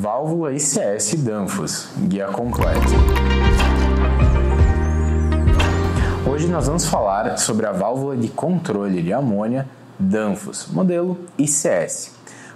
Válvula ICS Danfoss, guia completo. Hoje nós vamos falar sobre a válvula de controle de amônia Danfoss, modelo ICS,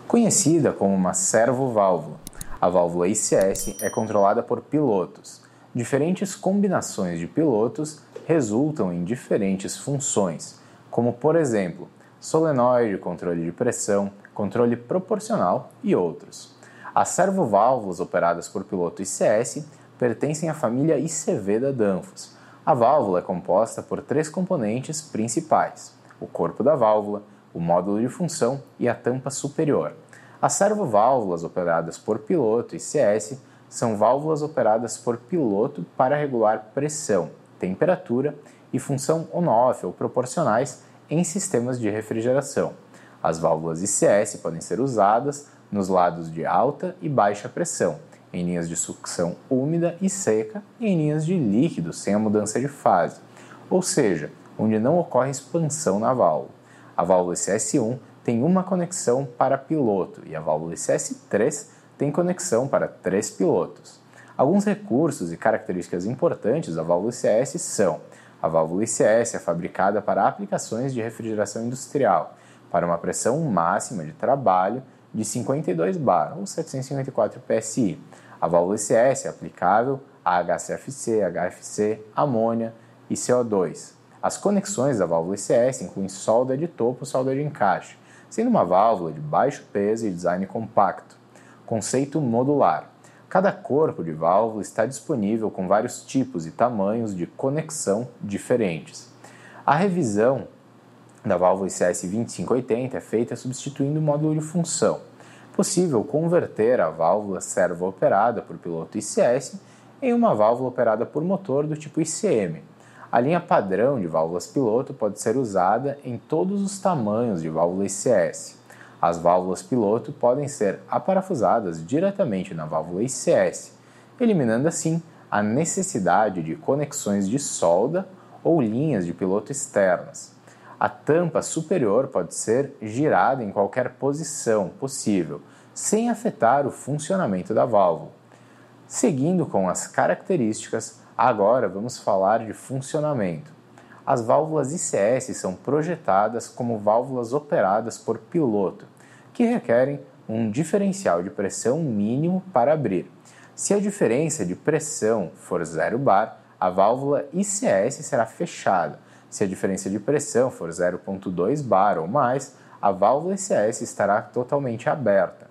conhecida como uma servoválvula. A válvula ICS é controlada por pilotos. Diferentes combinações de pilotos resultam em diferentes funções, como por exemplo, solenoide, controle de pressão, controle proporcional e outros. As servoválvulas operadas por piloto ICS pertencem à família ICV da Danfoss. A válvula é composta por três componentes principais: o corpo da válvula, o módulo de função e a tampa superior. As servoválvulas operadas por piloto ICS são válvulas operadas por piloto para regular pressão, temperatura e função on-off ou proporcionais em sistemas de refrigeração. As válvulas ICS podem ser usadas nos lados de alta e baixa pressão, em linhas de sucção úmida e seca e em linhas de líquido sem a mudança de fase, ou seja, onde não ocorre expansão na válvula. A válvula ICS1 tem uma conexão para piloto e a válvula ICS3 tem conexão para três pilotos. Alguns recursos e características importantes da válvula ICS são: a válvula ICS é fabricada para aplicações de refrigeração industrial, para uma pressão máxima de trabalho de 52 bar ou 754 psi. A válvula ICS é aplicável a HCFC, HFC, amônia e CO2. As conexões da válvula ICS incluem solda de topo e solda de encaixe, sendo uma válvula de baixo peso e design compacto. Conceito modular. Cada corpo de válvula está disponível com vários tipos e tamanhos de conexão diferentes. A revisão da válvula ICS 2580 é feita substituindo o módulo de função. Possível converter a válvula servo operada por piloto ICS em uma válvula operada por motor do tipo ICM. A linha padrão de válvulas piloto pode ser usada em todos os tamanhos de válvula ICS. As válvulas piloto podem ser aparafusadas diretamente na válvula ICS, eliminando assim a necessidade de conexões de solda ou linhas de piloto externas. A tampa superior pode ser girada em qualquer posição possível, sem afetar o funcionamento da válvula. Seguindo com as características, agora vamos falar de funcionamento. As válvulas ICS são projetadas como válvulas operadas por piloto, que requerem um diferencial de pressão mínimo para abrir. Se a diferença de pressão for 0 bar, a válvula ICS será fechada se a diferença de pressão for 0,2 bar ou mais, a válvula ICS estará totalmente aberta.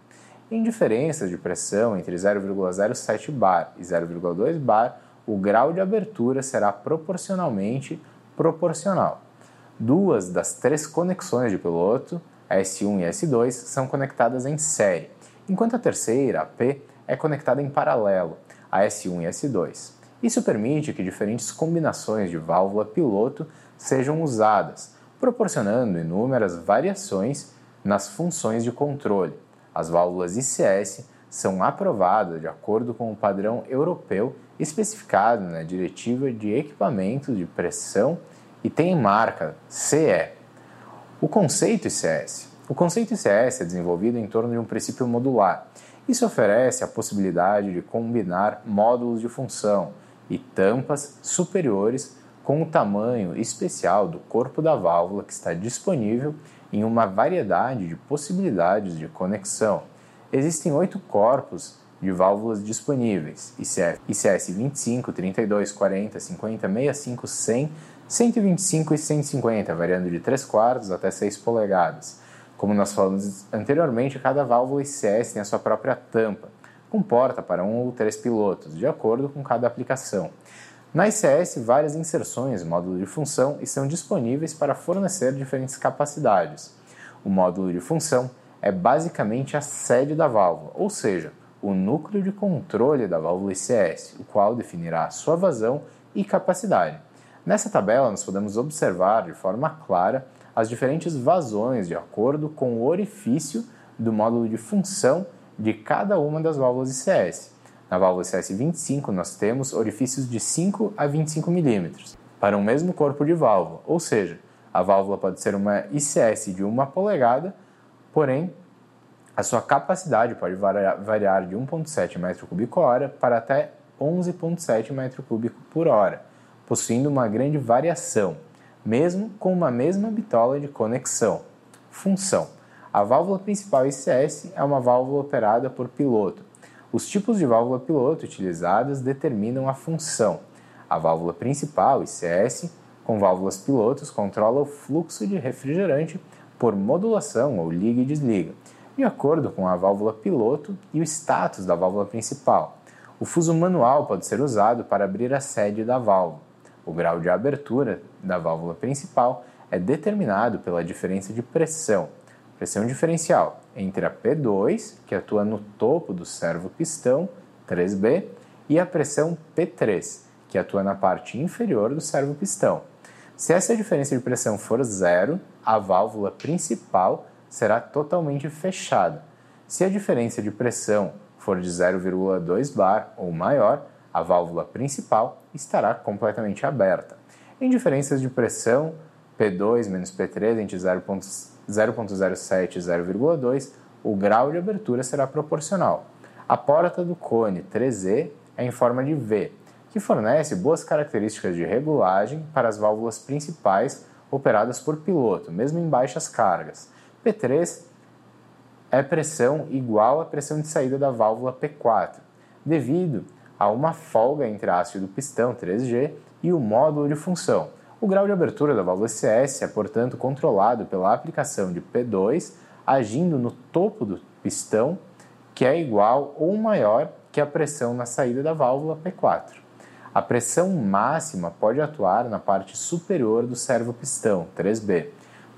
Em diferenças de pressão entre 0,07 bar e 0,2 bar, o grau de abertura será proporcionalmente proporcional. Duas das três conexões de piloto, a S1 e a S2, são conectadas em série, enquanto a terceira, a P, é conectada em paralelo, a S1 e a S2. Isso permite que diferentes combinações de válvula piloto sejam usadas, proporcionando inúmeras variações nas funções de controle. As válvulas ICS são aprovadas de acordo com o padrão europeu especificado na Diretiva de Equipamentos de Pressão e tem marca CE. O conceito ICS. O conceito ICS é desenvolvido em torno de um princípio modular. Isso oferece a possibilidade de combinar módulos de função e tampas superiores com o tamanho especial do corpo da válvula que está disponível em uma variedade de possibilidades de conexão. Existem oito corpos de válvulas disponíveis: ICF, ICS 25, 32, 40, 50, 65, 100, 125 e 150, variando de 3 quartos até 6 polegadas. Como nós falamos anteriormente, cada válvula ICS tem a sua própria tampa, com porta para um ou três pilotos, de acordo com cada aplicação. Na ICS, várias inserções módulo de função estão disponíveis para fornecer diferentes capacidades. O módulo de função é basicamente a sede da válvula, ou seja, o núcleo de controle da válvula ICS, o qual definirá sua vazão e capacidade. Nessa tabela, nós podemos observar de forma clara as diferentes vazões de acordo com o orifício do módulo de função de cada uma das válvulas ICS. Na válvula CS25, nós temos orifícios de 5 a 25 milímetros para um mesmo corpo de válvula, ou seja, a válvula pode ser uma ICS de 1 polegada, porém A sua capacidade pode variar de 1,7 m3 hora para até 11,7 m3 por hora, possuindo uma grande variação, mesmo com uma mesma bitola de conexão. Função: A válvula principal ICS é uma válvula operada por piloto. Os tipos de válvula piloto utilizadas determinam a função. A válvula principal ICS, com válvulas pilotos, controla o fluxo de refrigerante por modulação ou liga e desliga de acordo com a válvula piloto e o status da válvula principal. O fuso manual pode ser usado para abrir a sede da válvula. O grau de abertura da válvula principal é determinado pela diferença de pressão, pressão diferencial, entre a P2, que atua no topo do servo-pistão 3B, e a pressão P3, que atua na parte inferior do servo-pistão. Se essa diferença de pressão for zero, a válvula principal será totalmente fechada. Se a diferença de pressão for de 0,2 bar ou maior, a válvula principal estará completamente aberta. Em diferenças de pressão P2 menos P3 entre 0,07 e 0,2, o grau de abertura será proporcional. A porta do cone 3E é em forma de V, que fornece boas características de regulagem para as válvulas principais operadas por piloto, mesmo em baixas cargas. P3 é pressão igual à pressão de saída da válvula P4, devido a uma folga entre a haste do pistão 3G e o módulo de função. O grau de abertura da válvula CS é, portanto, controlado pela aplicação de P2 agindo no topo do pistão, que é igual ou maior que a pressão na saída da válvula P4. A pressão máxima pode atuar na parte superior do servo-pistão 3B.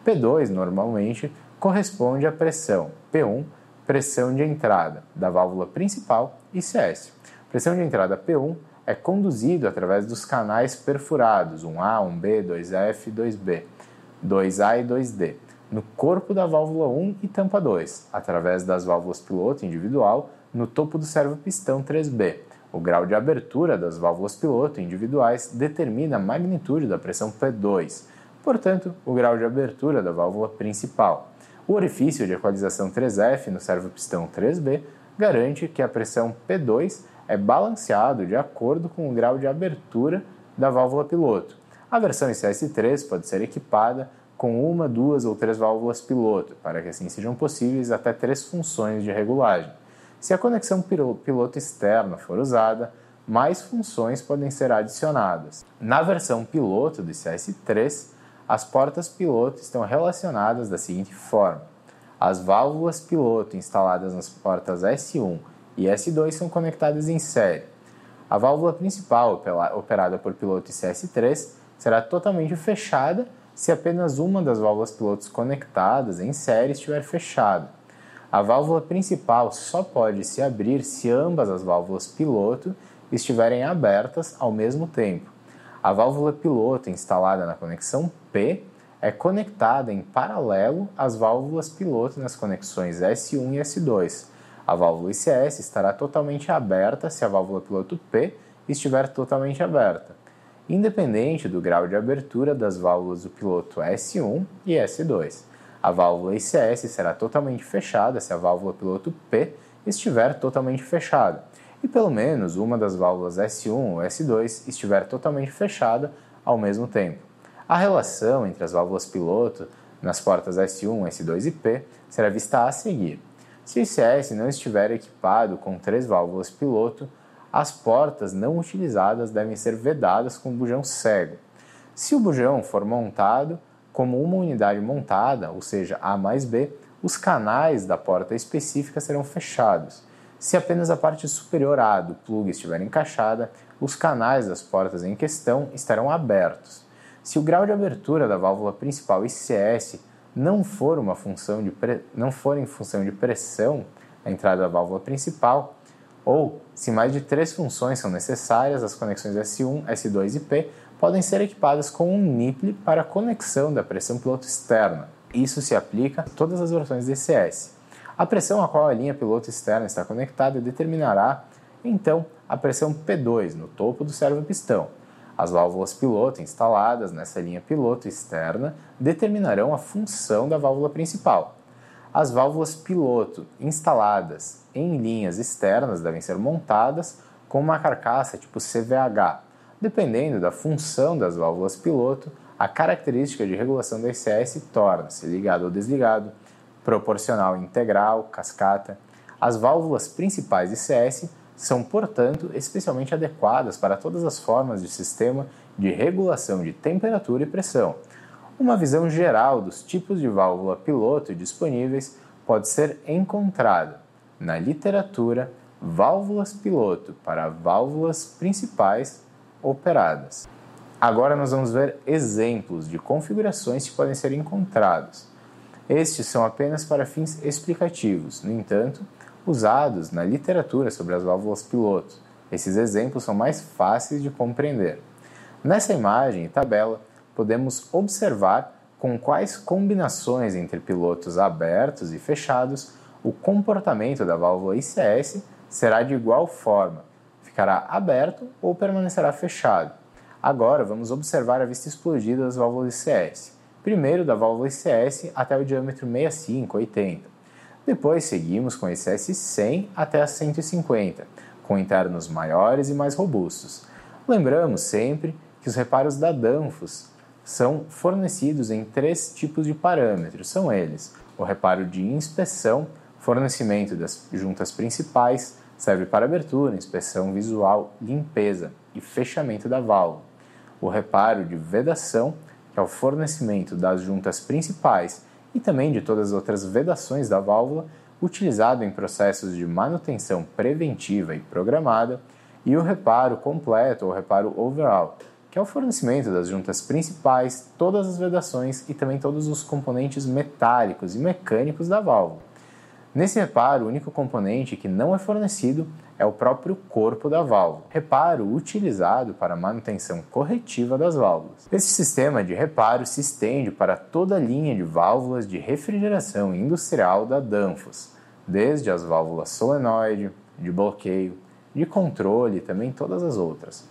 P2 normalmente corresponde à pressão P1, pressão de entrada da válvula principal e CS. Pressão de entrada P1 é conduzido através dos canais perfurados 1A, 1B, 2F, 2B, 2A e 2D, no corpo da válvula 1 e tampa 2, através das válvulas piloto individual no topo do servo-pistão 3B. O grau de abertura das válvulas piloto individuais determina a magnitude da pressão P2, portanto, o grau de abertura da válvula principal. O orifício de equalização 3F no servo-pistão 3B garante que a pressão P2 é balanceado de acordo com o grau de abertura da válvula piloto. A versão ICS-3 pode ser equipada com uma, duas ou três válvulas piloto, para que assim sejam possíveis até três funções de regulagem. Se a conexão piloto externa for usada, mais funções podem ser adicionadas. Na versão piloto do ICS-3, as portas piloto estão relacionadas da seguinte forma: as válvulas piloto instaladas nas portas S1 e S2 são conectadas em série. A válvula principal, operada por piloto CS3, será totalmente fechada se apenas uma das válvulas pilotos conectadas em série estiver fechada. A válvula principal só pode se abrir se ambas as válvulas piloto estiverem abertas ao mesmo tempo. A válvula piloto instalada na conexão P é conectada em paralelo às válvulas piloto nas conexões S1 e S2. A válvula ICS estará totalmente aberta se a válvula piloto P estiver totalmente aberta, independente do grau de abertura das válvulas do piloto S1 e S2. A válvula ICS será totalmente fechada se a válvula piloto P estiver totalmente fechada e pelo menos uma das válvulas S1 ou S2 estiver totalmente fechada ao mesmo tempo. A relação entre as válvulas piloto nas portas S1, S2 e P será vista a seguir. Se o ICS não estiver equipado com três válvulas piloto, as portas não utilizadas devem ser vedadas com bujão cego. Se o bujão for montado como uma unidade montada, ou seja, A mais B, os canais da porta específica serão fechados se apenas a parte superior A do plug estiver encaixada, os canais das portas em questão estarão abertos. Se o grau de abertura da válvula principal ICS não for, uma função de não for em função de pressão na entrada da válvula principal, ou se mais de três funções são necessárias, as conexões S1, S2 e P podem ser equipadas com um NIPLE para conexão da pressão piloto externa. Isso se aplica a todas as versões DCS. A pressão a qual a linha piloto externa está conectada determinará, então, a pressão P2 no topo do servo-pistão. As válvulas piloto instaladas nessa linha piloto externa determinarão a função da válvula principal. as válvulas piloto instaladas em linhas externas devem ser montadas com uma carcaça tipo CVH. Dependendo da função das válvulas piloto, a característica de regulação da ICS torna-se ligado ou desligado, proporcional integral, cascata. As válvulas principais ICS são, portanto, especialmente adequadas para todas as formas de sistema de regulação de temperatura e pressão. Uma visão geral dos tipos de válvula piloto disponíveis pode ser encontrada na literatura válvulas piloto para válvulas principais operadas. Agora nós vamos ver exemplos de configurações que podem ser encontrados. Estes são apenas para fins explicativos, no entanto, usados na literatura sobre as válvulas piloto. Esses exemplos são mais fáceis de compreender. Nessa imagem e tabela, podemos observar com quais combinações entre pilotos abertos e fechados o comportamento da válvula ICS será de igual forma, ficará aberto ou permanecerá fechado. Agora vamos observar a vista explodida das válvulas ICS. Primeiro da válvula ICS até o diâmetro 65, 80. Depois seguimos com ICS 100 até a 150, com internos maiores e mais robustos. Lembramos sempre que os reparos da Danfoss são fornecidos em três tipos de parâmetros. São eles: o reparo de inspeção, fornecimento das juntas principais, serve para abertura, inspeção visual, limpeza e fechamento da válvula. O reparo de vedação, que é o fornecimento das juntas principais e também de todas as outras vedações da válvula, utilizado em processos de manutenção preventiva e programada, e o reparo completo ou reparo overall, que é o fornecimento das juntas principais, todas as vedações e também todos os componentes metálicos e mecânicos da válvula. Nesse reparo, o único componente que não é fornecido é o próprio corpo da válvula, reparo utilizado para manutenção corretiva das válvulas. Esse sistema de reparo se estende para toda a linha de válvulas de refrigeração industrial da Danfoss, desde as válvulas solenoide, de bloqueio, de controle e também todas as outras.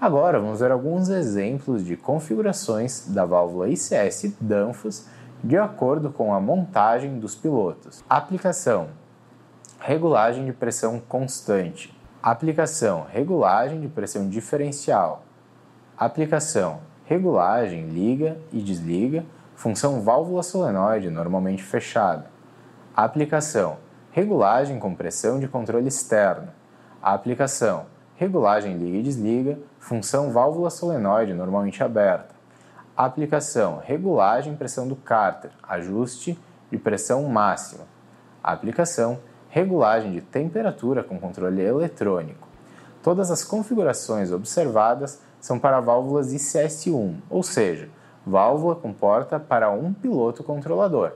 Agora vamos ver alguns exemplos de configurações da válvula ICS Danfoss de acordo com a montagem dos pilotos. Aplicação: regulagem de pressão constante. Aplicação: regulagem de pressão diferencial. Aplicação: regulagem liga e desliga, função válvula solenoide normalmente fechada. Aplicação: regulagem com pressão de controle externo. Aplicação: regulagem liga e desliga, função válvula solenoide normalmente aberta. Aplicação: regulagem pressão do cárter, ajuste de pressão máxima. Aplicação: regulagem de temperatura com controle eletrônico. Todas as configurações observadas são para válvulas ICS-1, ou seja, válvula com porta para um piloto controlador.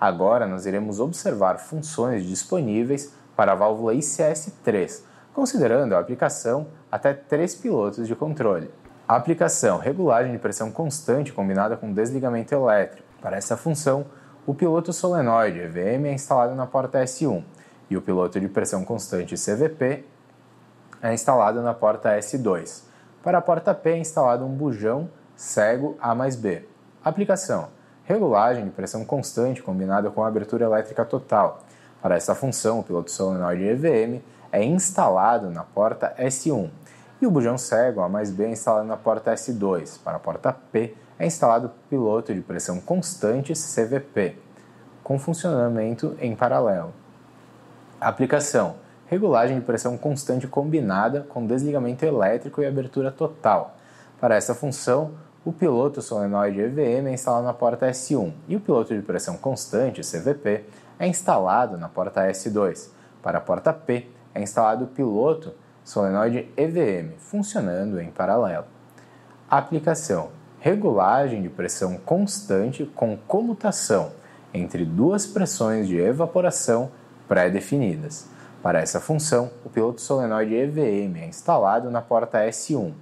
Agora nós iremos observar funções disponíveis para a válvula ICS-3, considerando a aplicação até três pilotos de controle. A aplicação regulagem de pressão constante combinada com desligamento elétrico. Para essa função, o piloto solenoide EVM é instalado na porta S1 e o piloto de pressão constante CVP é instalado na porta S2. Para a porta P é instalado um bujão cego A mais B. Aplicação: regulagem de pressão constante combinada com abertura elétrica total. Para essa função, o piloto solenoide EVM é instalado na porta S1 e o bujão cego A mais B é instalado na porta S2. Para a porta P é instalado o piloto de pressão constante CVP, com funcionamento em paralelo. Aplicação: regulagem de pressão constante combinada com desligamento elétrico e abertura total. Para essa função, o piloto solenoide EVM é instalado na porta S1 e o piloto de pressão constante CVP é instalado na porta S2. Para a porta P, é instalado o piloto solenoide EVM, funcionando em paralelo. Aplicação: regulagem de pressão constante com comutação entre duas pressões de evaporação pré-definidas. Para essa função, o piloto solenoide EVM é instalado na porta S1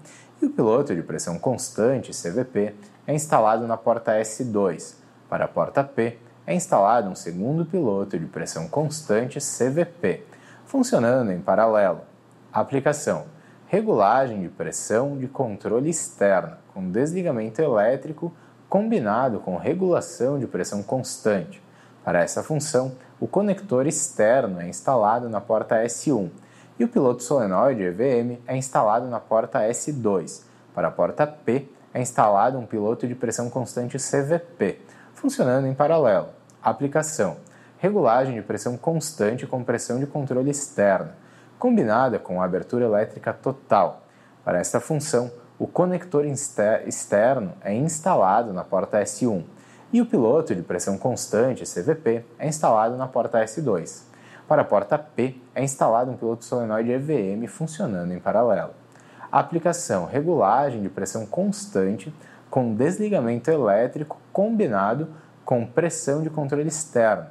e o piloto de pressão constante CVP é instalado na porta S2. Para a porta P, é instalado um segundo piloto de pressão constante CVP funcionando em paralelo. Aplicação: regulagem de pressão de controle externa com desligamento elétrico combinado com regulação de pressão constante. Para essa função, o conector externo é instalado na porta S1 e o piloto solenoide EVM é instalado na porta S2. Para a porta P, é instalado um piloto de pressão constante CVP, funcionando em paralelo. Aplicação: regulagem de pressão constante com pressão de controle externa, combinada com a abertura elétrica total. Para esta função, o conector externo é instalado na porta S1 e o piloto de pressão constante CVP é instalado na porta S2. Para a porta P, é instalado um piloto solenoide EVM funcionando em paralelo. A aplicação regulagem de pressão constante com desligamento elétrico combinado com pressão de controle externo.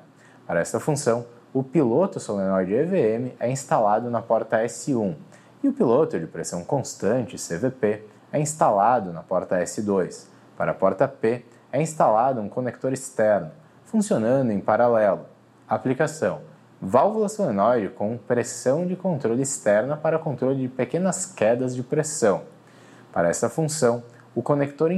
Para esta função, o piloto solenoide EVM é instalado na porta S1 e o piloto de pressão constante CVP é instalado na porta S2. Para a porta P, é instalado um conector externo, funcionando em paralelo. Aplicação: válvula solenoide com pressão de controle externa para controle de pequenas quedas de pressão. Para essa função, o conector,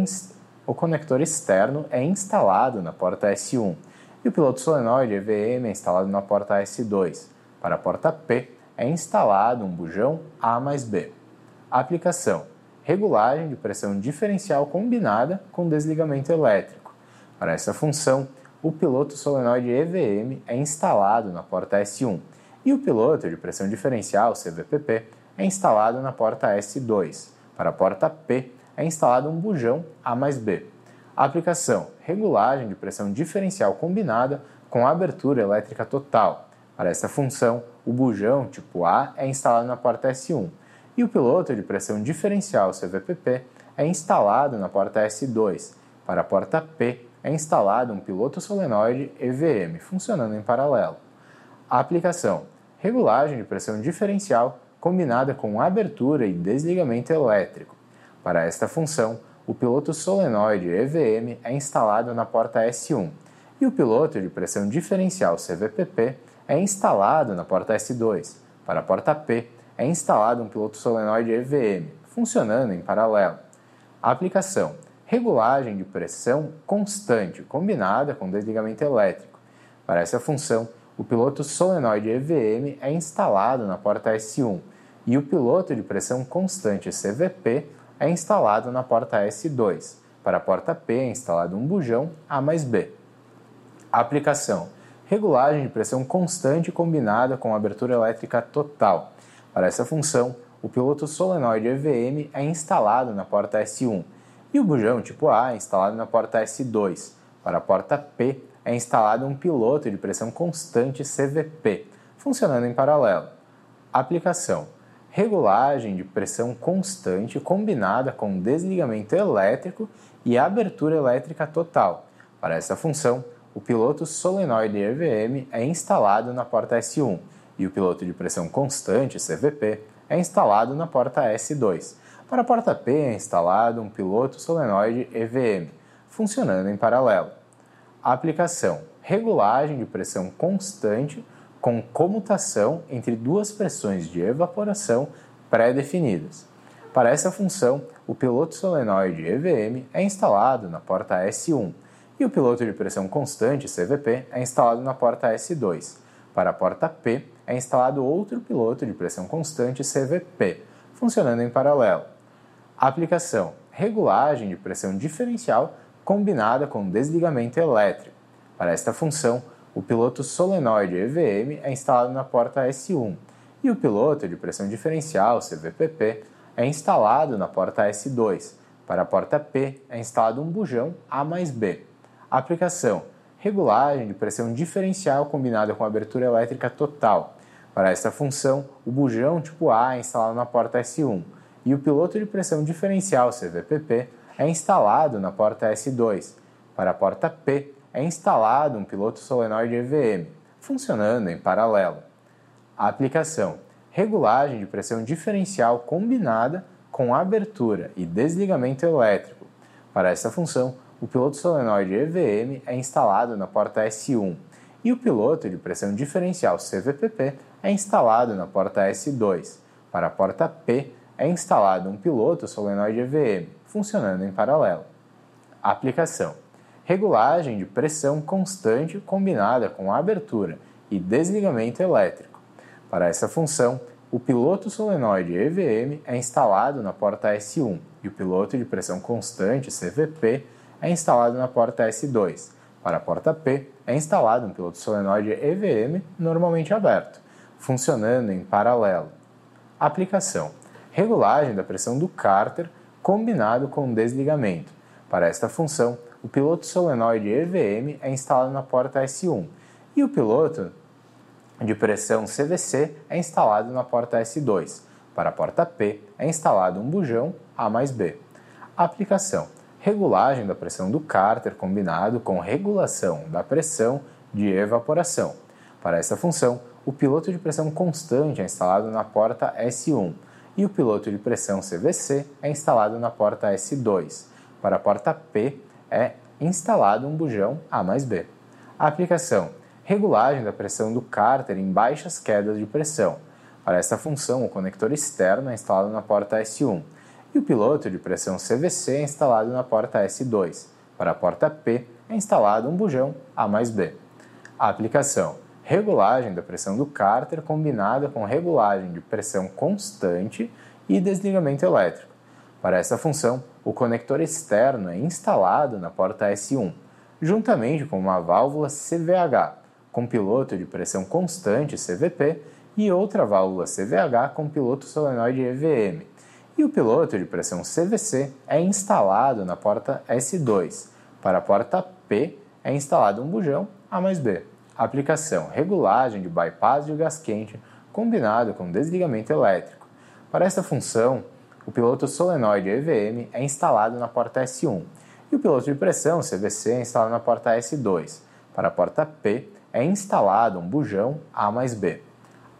o conector externo é instalado na porta S1 e o piloto solenoide EVM é instalado na porta S2. Para a porta P, é instalado um bujão A mais B. Aplicação: regulagem de pressão diferencial combinada com desligamento elétrico. Para essa função, o piloto solenoide EVM é instalado na porta S1 e o piloto de pressão diferencial CVPP é instalado na porta S2. Para a porta P, é instalado um bujão A mais B. aplicação: regulagem de pressão diferencial combinada com abertura elétrica total. Para esta função, o bujão tipo A é instalado na porta S1 e o piloto de pressão diferencial CVPP é instalado na porta S2. Para a porta P, é instalado um piloto solenoide EVM, funcionando em paralelo. A aplicação: regulagem de pressão diferencial combinada com abertura e desligamento elétrico. Para esta função, o piloto solenoide EVM é instalado na porta S1 e o piloto de pressão diferencial CVPP é instalado na porta S2. Para a porta P, é instalado um piloto solenoide EVM, funcionando em paralelo. A aplicação: regulagem de pressão constante combinada com desligamento elétrico. Para essa função, o piloto solenoide EVM é instalado na porta S1 e o piloto de pressão constante CVP é instalado na porta S2. Para a porta P é instalado um bujão A mais B. Aplicação: regulagem de pressão constante combinada com abertura elétrica total. Para essa função, o piloto solenoide EVM é instalado na porta S1 e o bujão tipo A é instalado na porta S2. Para a porta P é instalado um piloto de pressão constante CVP, funcionando em paralelo. Aplicação: regulagem de pressão constante combinada com desligamento elétrico e abertura elétrica total. Para essa função, o piloto solenoide EVM é instalado na porta S1 e o piloto de pressão constante CVP é instalado na porta S2. Para a porta P é instalado um piloto solenoide EVM, funcionando em paralelo. A aplicação: regulagem de pressão constante com comutação entre duas pressões de evaporação pré-definidas. Para essa função, o piloto solenoide EVM é instalado na porta S1 e o piloto de pressão constante CVP é instalado na porta S2. Para a porta P, é instalado outro piloto de pressão constante CVP, funcionando em paralelo. Aplicação: regulagem de pressão diferencial combinada com desligamento elétrico. Para esta função, o piloto solenoide EVM é instalado na porta S1 e o piloto de pressão diferencial CVPP é instalado na porta S2. Para a porta P é instalado um bujão A mais B. Aplicação: regulagem de pressão diferencial combinada com abertura elétrica total. Para esta função, o bujão tipo A é instalado na porta S1 e o piloto de pressão diferencial CVPP é instalado na porta S2. Para a porta P, é instalado um piloto solenoide EVM, funcionando em paralelo. A aplicação: regulagem de pressão diferencial combinada com abertura e desligamento elétrico. Para essa função, o piloto solenoide EVM é instalado na porta S1 e o piloto de pressão diferencial CVPP é instalado na porta S2. Para a porta P, é instalado um piloto solenoide EVM, funcionando em paralelo. Aplicação: regulagem de pressão constante combinada com abertura e desligamento elétrico. Para essa função, o piloto solenoide EVM é instalado na porta S1 e o piloto de pressão constante CVP é instalado na porta S2. Para a porta P, é instalado um piloto solenoide EVM normalmente aberto, funcionando em paralelo. Aplicação: regulagem da pressão do cárter combinado com desligamento. Para esta função, o piloto solenoide EVM é instalado na porta S1 e o piloto de pressão CVC é instalado na porta S2. Para a porta P é instalado um bujão A mais B. Aplicação: regulagem da pressão do cárter combinado com regulação da pressão de evaporação. Para essa função, o piloto de pressão constante é instalado na porta S1 e o piloto de pressão CVC é instalado na porta S2. Para a porta P é instalado um bujão A mais B. A aplicação: regulagem da pressão do cárter em baixas quedas de pressão. Para esta função, o conector externo é instalado na porta S1 e o piloto de pressão CVC é instalado na porta S2. Para a porta P é instalado um bujão A mais B. A aplicação: regulagem da pressão do cárter combinada com regulagem de pressão constante e desligamento elétrico. Para essa função, o conector externo é instalado na porta S1, juntamente com uma válvula CVH, com piloto de pressão constante CVP e outra válvula CVH com piloto solenoide EVM. E o piloto de pressão CVC é instalado na porta S2. Para a porta P é instalado um bujão A mais B. Aplicação: regulagem de bypass de gás quente combinado com desligamento elétrico. Para esta função, o piloto solenoide EVM é instalado na porta S1 e o piloto de pressão CVC é instalado na porta S2. Para a porta P é instalado um bujão A mais B.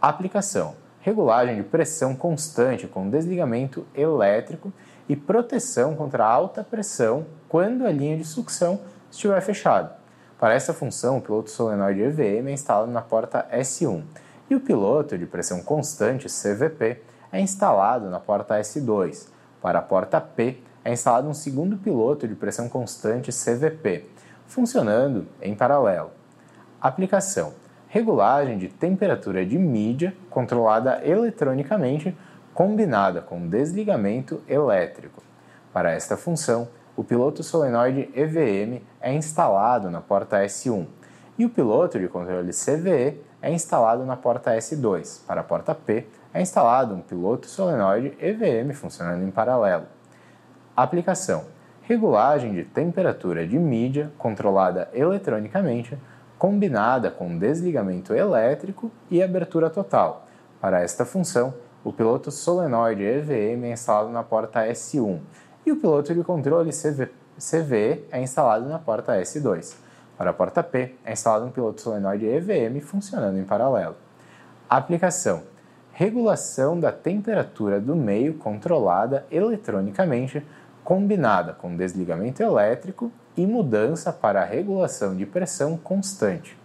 Aplicação: regulagem de pressão constante com desligamento elétrico e proteção contra alta pressão quando a linha de sucção estiver fechada. Para essa função, o piloto solenoide EVM é instalado na porta S1 e o piloto de pressão constante CVP é instalado na porta S2. Para a porta P, é instalado um segundo piloto de pressão constante CVP, funcionando em paralelo. Aplicação: regulagem de temperatura de mídia controlada eletronicamente, combinada com desligamento elétrico. Para esta função, o piloto solenoide EVM é instalado na porta S1 e o piloto de controle CVE é instalado na porta S2. Para a porta P, é instalado um piloto solenoide EVM funcionando em paralelo. Aplicação: regulagem de temperatura de mídia controlada eletronicamente, combinada com desligamento elétrico e abertura total. Para esta função, o piloto solenoide EVM é instalado na porta S1 e o piloto de controle CV, CVE é instalado na porta S2. Para a porta P, é instalado um piloto solenoide EVM funcionando em paralelo. Aplicação: regulação da temperatura do meio controlada eletronicamente, combinada com desligamento elétrico e mudança para a regulação de pressão constante.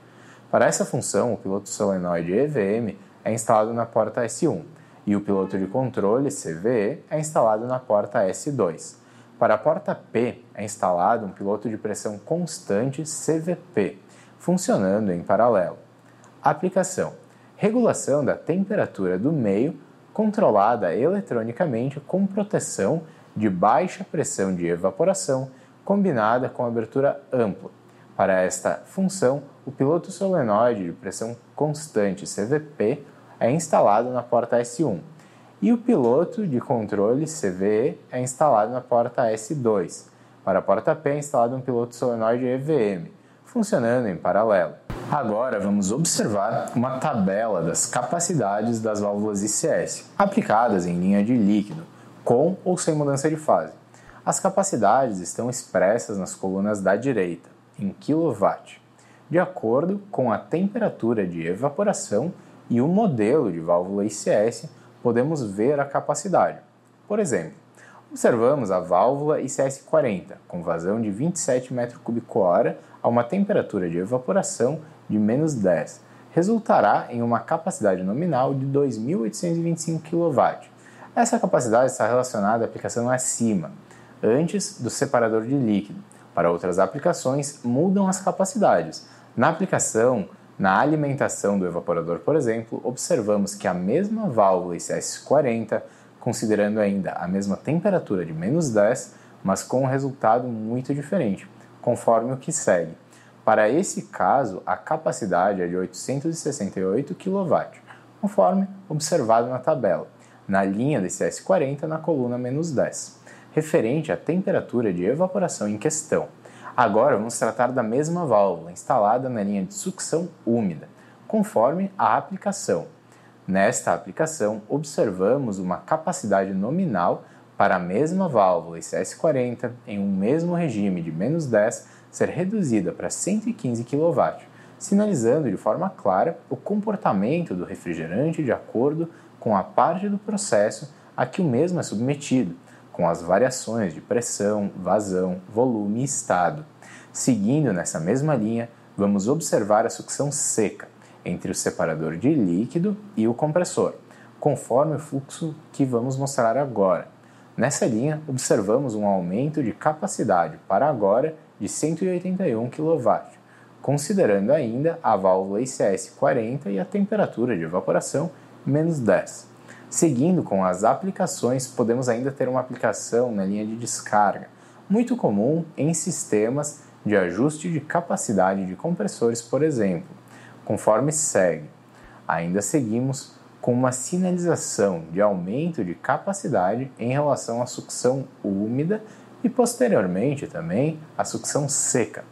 Para essa função, o piloto solenoide EVM é instalado na porta S1 e o piloto de controle CVE é instalado na porta S2. Para a porta P é instalado um piloto de pressão constante CVP, funcionando em paralelo. Aplicação: regulação da temperatura do meio controlada eletronicamente com proteção de baixa pressão de evaporação combinada com abertura ampla. Para esta função, o piloto solenoide de pressão constante CVP é instalado na porta S1 e o piloto de controle CVE é instalado na porta S2. Para a porta P é instalado um piloto solenoide EVM, funcionando em paralelo. Agora vamos observar uma tabela das capacidades das válvulas ICS, aplicadas em linha de líquido, com ou sem mudança de fase. As capacidades estão expressas nas colunas da direita, em kW, de acordo com a temperatura de evaporação e o modelo de válvula ICS, podemos ver a capacidade. Por exemplo, observamos a válvula ICS-40, com vazão de 27 m3 a uma temperatura de evaporação de menos 10, resultará em uma capacidade nominal de 2.825 kW. Essa capacidade está relacionada à aplicação acima, antes do separador de líquido, Para outras aplicações, mudam as capacidades. Na aplicação, na alimentação do evaporador, por exemplo, observamos que a mesma válvula ICS-40, considerando ainda a mesma temperatura de menos 10, mas com um resultado muito diferente, conforme o que segue. Para esse caso, a capacidade é de 868 kW, conforme observado na tabela, na linha do ICS-40 na coluna menos 10, referente à temperatura de evaporação em questão. Agora vamos tratar da mesma válvula instalada na linha de sucção úmida, conforme a aplicação. Nesta aplicação, observamos uma capacidade nominal para a mesma válvula ICS-40 em um mesmo regime de menos 10 ser reduzida para 115 kW, sinalizando de forma clara o comportamento do refrigerante de acordo com a parte do processo a que o mesmo é submetido, com as variações de pressão, vazão, volume e estado. Seguindo nessa mesma linha, vamos observar a sucção seca entre o separador de líquido e o compressor, conforme o fluxo que vamos mostrar agora. Nessa linha, observamos um aumento de capacidade para agora de 181 kW, considerando ainda a válvula ICS 40 e a temperatura de evaporação menos 10. Seguindo com as aplicações, podemos ainda ter uma aplicação na linha de descarga, muito comum em sistemas de ajuste de capacidade de compressores, por exemplo, conforme segue. Ainda seguimos com uma sinalização de aumento de capacidade em relação à sucção úmida e posteriormente também à sucção seca.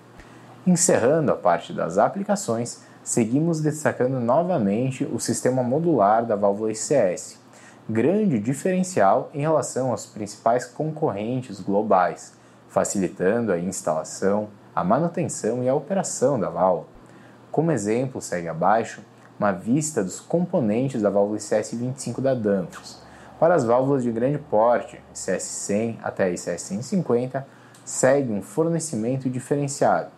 Encerrando a parte das aplicações, seguimos destacando novamente o sistema modular da válvula ICS, grande diferencial em relação aos principais concorrentes globais, facilitando a instalação, a manutenção e a operação da válvula. Como exemplo, segue abaixo uma vista dos componentes da válvula ICS-25 da Danfoss. Para as válvulas de grande porte, ICS-100 até ICS-150, segue um fornecimento diferenciado.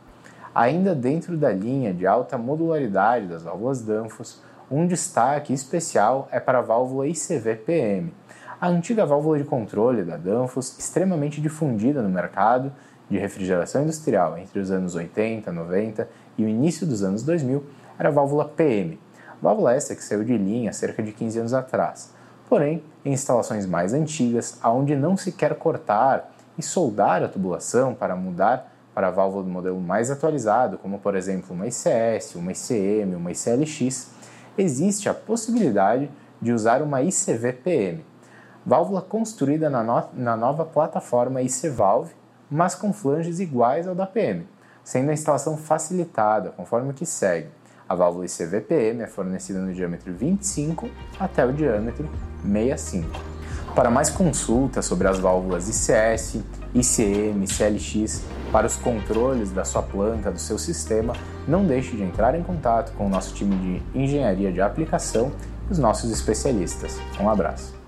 Ainda dentro da linha de alta modularidade das válvulas Danfoss, um destaque especial é para a válvula ICV-PM, a antiga válvula de controle da Danfoss, extremamente difundida no mercado de refrigeração industrial entre os anos 80, 90 e o início dos anos 2000, era a válvula PM. Válvula essa que saiu de linha cerca de 15 anos atrás. Porém, em instalações mais antigas, onde não se quer cortar e soldar a tubulação para mudar para a válvula do modelo mais atualizado, como por exemplo uma ICS, uma ICM, uma ICLX, existe a possibilidade de usar uma ICV-PM, válvula construída na, no na nova plataforma IC-Valve, mas com flanges iguais ao da PM, sendo a instalação facilitada, conforme o que segue. A válvula ICV-PM é fornecida no diâmetro 25 até o diâmetro 65. Para mais consultas sobre as válvulas ICS, ICM, CLX, para os controles da sua planta, do seu sistema, não deixe de entrar em contato com o nosso time de engenharia de aplicação e os nossos especialistas. Um abraço.